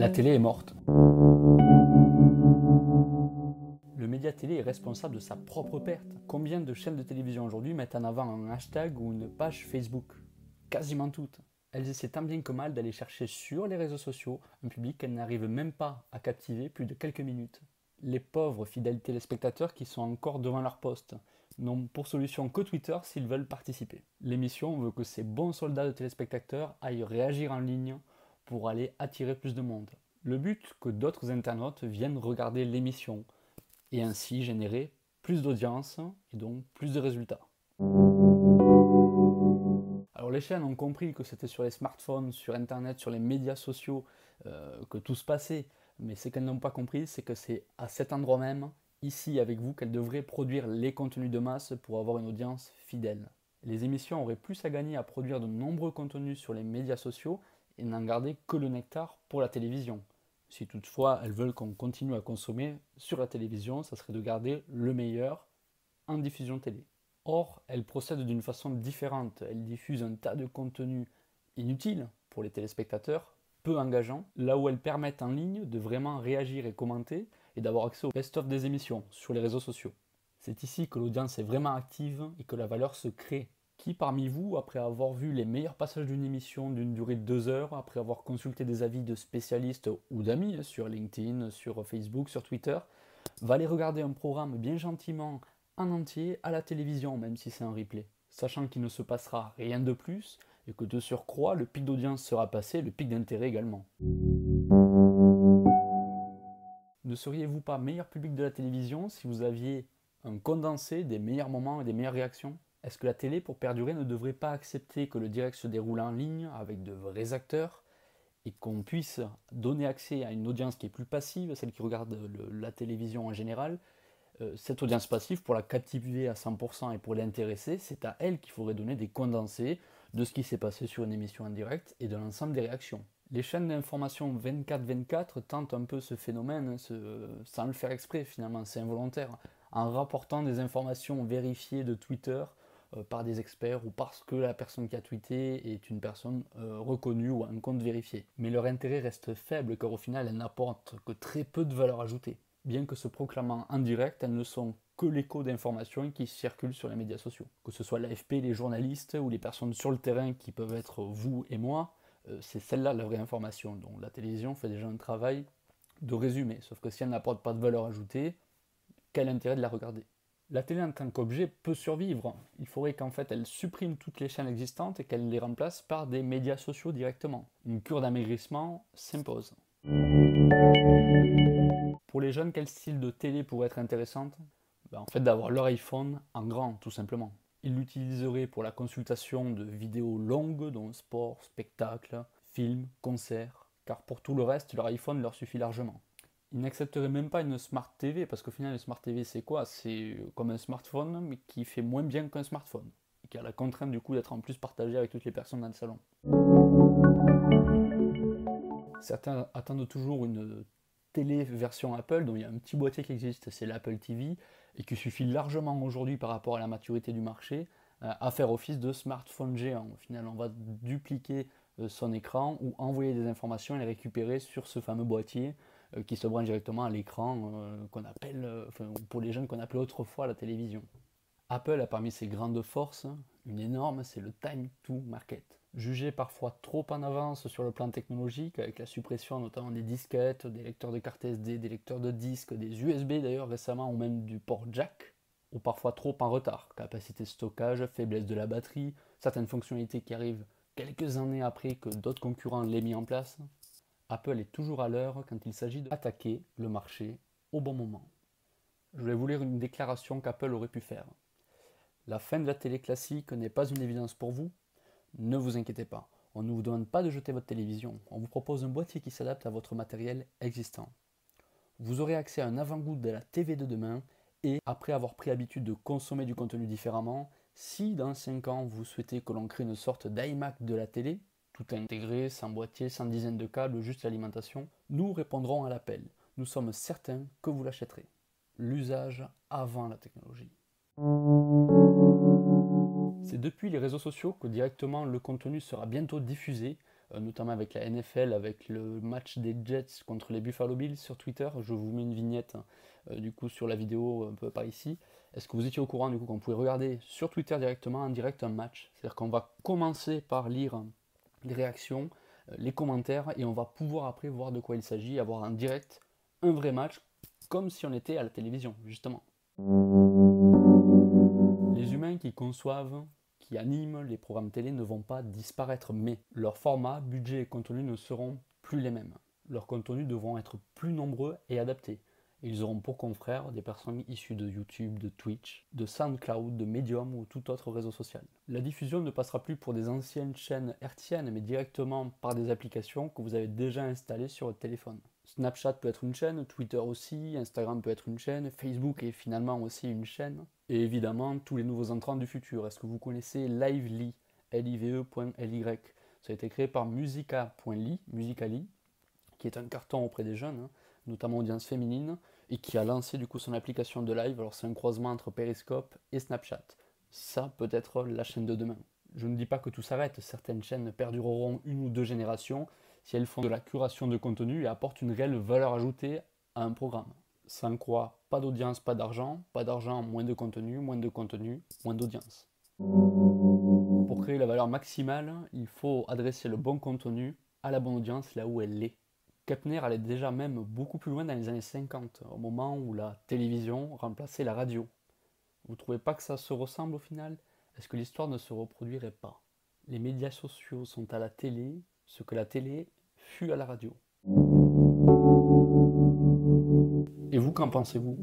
La télé est morte. Le média télé est responsable de sa propre perte. Combien de chaînes de télévision aujourd'hui mettent en avant un hashtag ou une page Facebook? Quasiment toutes. Elles essaient tant bien que mal d'aller chercher sur les réseaux sociaux un public qu'elles n'arrivent même pas à captiver plus de quelques minutes. Les pauvres fidèles téléspectateurs qui sont encore devant leur poste n'ont pour solution que Twitter s'ils veulent participer. L'émission veut que ces bons soldats de téléspectateurs aillent réagir en ligne pour aller attirer plus de monde. Le but, que d'autres internautes viennent regarder l'émission et ainsi générer plus d'audience et donc plus de résultats. Alors les chaînes ont compris que c'était sur les smartphones, sur Internet, sur les médias sociaux euh, que tout se passait, mais ce qu'elles n'ont pas compris, c'est que c'est à cet endroit même, ici avec vous, qu'elles devraient produire les contenus de masse pour avoir une audience fidèle. Les émissions auraient plus à gagner à produire de nombreux contenus sur les médias sociaux et n'en garder que le nectar pour la télévision. Si toutefois elles veulent qu'on continue à consommer sur la télévision, ça serait de garder le meilleur en diffusion télé. Or, elles procèdent d'une façon différente. Elles diffusent un tas de contenus inutiles pour les téléspectateurs, peu engageants, là où elles permettent en ligne de vraiment réagir et commenter et d'avoir accès au best-of des émissions sur les réseaux sociaux. C'est ici que l'audience est vraiment active et que la valeur se crée qui parmi vous, après avoir vu les meilleurs passages d'une émission d'une durée de deux heures, après avoir consulté des avis de spécialistes ou d'amis sur LinkedIn, sur Facebook, sur Twitter, va aller regarder un programme bien gentiment en entier à la télévision, même si c'est un replay, sachant qu'il ne se passera rien de plus et que de surcroît, le pic d'audience sera passé, le pic d'intérêt également. Ne seriez-vous pas meilleur public de la télévision si vous aviez un condensé des meilleurs moments et des meilleures réactions? Est-ce que la télé, pour perdurer, ne devrait pas accepter que le direct se déroule en ligne avec de vrais acteurs et qu'on puisse donner accès à une audience qui est plus passive, celle qui regarde la télévision en général euh, Cette audience passive, pour la captiver à 100% et pour l'intéresser, c'est à elle qu'il faudrait donner des condensés de ce qui s'est passé sur une émission en direct et de l'ensemble des réactions. Les chaînes d'information 24-24 tentent un peu ce phénomène sans le faire exprès finalement, c'est involontaire, en rapportant des informations vérifiées de Twitter euh, par des experts ou parce que la personne qui a tweeté est une personne euh, reconnue ou un compte vérifié. Mais leur intérêt reste faible car au final elles n'apportent que très peu de valeur ajoutée. Bien que se proclamant en direct, elles ne sont que l'écho d'informations qui circulent sur les médias sociaux. Que ce soit l'AFP, les journalistes ou les personnes sur le terrain qui peuvent être vous et moi, euh, c'est celle-là la vraie information. Donc la télévision fait déjà un travail de résumé, sauf que si elle n'apporte pas de valeur ajoutée, quel intérêt de la regarder? La télé en tant qu'objet peut survivre. Il faudrait qu'en fait elle supprime toutes les chaînes existantes et qu'elle les remplace par des médias sociaux directement. Une cure d'amaigrissement s'impose. Pour les jeunes, quel style de télé pourrait être intéressante? Ben, En fait, d'avoir leur iPhone en grand, tout simplement. Ils l'utiliseraient pour la consultation de vidéos longues, dont sport, spectacle, films, concerts, car pour tout le reste, leur iPhone leur suffit largement ils n'accepteraient même pas une Smart TV, parce qu'au final, une Smart TV, c'est quoi? C'est comme un smartphone, mais qui fait moins bien qu'un smartphone, et qui a la contrainte du coup d'être en plus partagé avec toutes les personnes dans le salon. Certains attendent toujours une télé version Apple, dont il y a un petit boîtier qui existe, c'est l'Apple TV, et qui suffit largement aujourd'hui par rapport à la maturité du marché euh, à faire office de smartphone géant. Au final, on va dupliquer euh, son écran ou envoyer des informations et les récupérer sur ce fameux boîtier qui se branche directement à l'écran euh, qu'on appelle, euh, pour les jeunes qu'on appelait autrefois la télévision. Apple a parmi ses grandes forces une énorme, c'est le time to market. Jugé parfois trop en avance sur le plan technologique, avec la suppression notamment des disquettes, des lecteurs de cartes SD, des lecteurs de disques, des USB d'ailleurs récemment, ou même du port jack, ou parfois trop en retard. Capacité de stockage, faiblesse de la batterie, certaines fonctionnalités qui arrivent quelques années après que d'autres concurrents l'aient mis en place, Apple est toujours à l'heure quand il s'agit d'attaquer le marché au bon moment. Je vais vous lire une déclaration qu'Apple aurait pu faire. La fin de la télé classique n'est pas une évidence pour vous? Ne vous inquiétez pas, on ne vous demande pas de jeter votre télévision, on vous propose un boîtier qui s'adapte à votre matériel existant. Vous aurez accès à un avant-goût de la TV de demain et après avoir pris l'habitude de consommer du contenu différemment, si dans 5 ans vous souhaitez que l'on crée une sorte d'iMac de la télé, tout intégré, sans boîtier, sans dizaine de câbles, juste l'alimentation, nous répondrons à l'appel. Nous sommes certains que vous l'achèterez. L'usage avant la technologie. C'est depuis les réseaux sociaux que directement le contenu sera bientôt diffusé, notamment avec la NFL, avec le match des Jets contre les Buffalo Bills sur Twitter. Je vous mets une vignette du coup sur la vidéo un peu par ici. Est-ce que vous étiez au courant du coup qu'on pouvait regarder sur Twitter directement en direct un match? C'est-à-dire qu'on va commencer par lire les réactions, les commentaires et on va pouvoir après voir de quoi il s'agit, avoir en direct un vrai match comme si on était à la télévision justement. Les humains qui conçoivent, qui animent les programmes télé ne vont pas disparaître, mais leur format, budget et contenu ne seront plus les mêmes. Leurs contenus devront être plus nombreux et adaptés. Ils auront pour confrères des personnes issues de YouTube, de Twitch, de SoundCloud, de Medium ou tout autre réseau social. La diffusion ne passera plus pour des anciennes chaînes hertziennes, mais directement par des applications que vous avez déjà installées sur votre téléphone. Snapchat peut être une chaîne, Twitter aussi, Instagram peut être une chaîne, Facebook est finalement aussi une chaîne. Et évidemment, tous les nouveaux entrants du futur. Est-ce que vous connaissez Lively, L-I-V-E.ly Ça a été créé par Musica.ly, Musically, qui est un carton auprès des jeunes. Hein notamment audience féminine, et qui a lancé du coup son application de live. Alors c'est un croisement entre Periscope et Snapchat. Ça peut être la chaîne de demain. Je ne dis pas que tout s'arrête, certaines chaînes perdureront une ou deux générations si elles font de la curation de contenu et apportent une réelle valeur ajoutée à un programme. Sans quoi, pas d'audience, pas d'argent, pas d'argent, moins de contenu, moins de contenu, moins d'audience. Pour créer la valeur maximale, il faut adresser le bon contenu à la bonne audience là où elle est. Kepner allait déjà même beaucoup plus loin dans les années 50, au moment où la télévision remplaçait la radio. Vous trouvez pas que ça se ressemble au final? Est-ce que l'histoire ne se reproduirait pas? Les médias sociaux sont à la télé ce que la télé fut à la radio. Et vous, qu'en pensez-vous?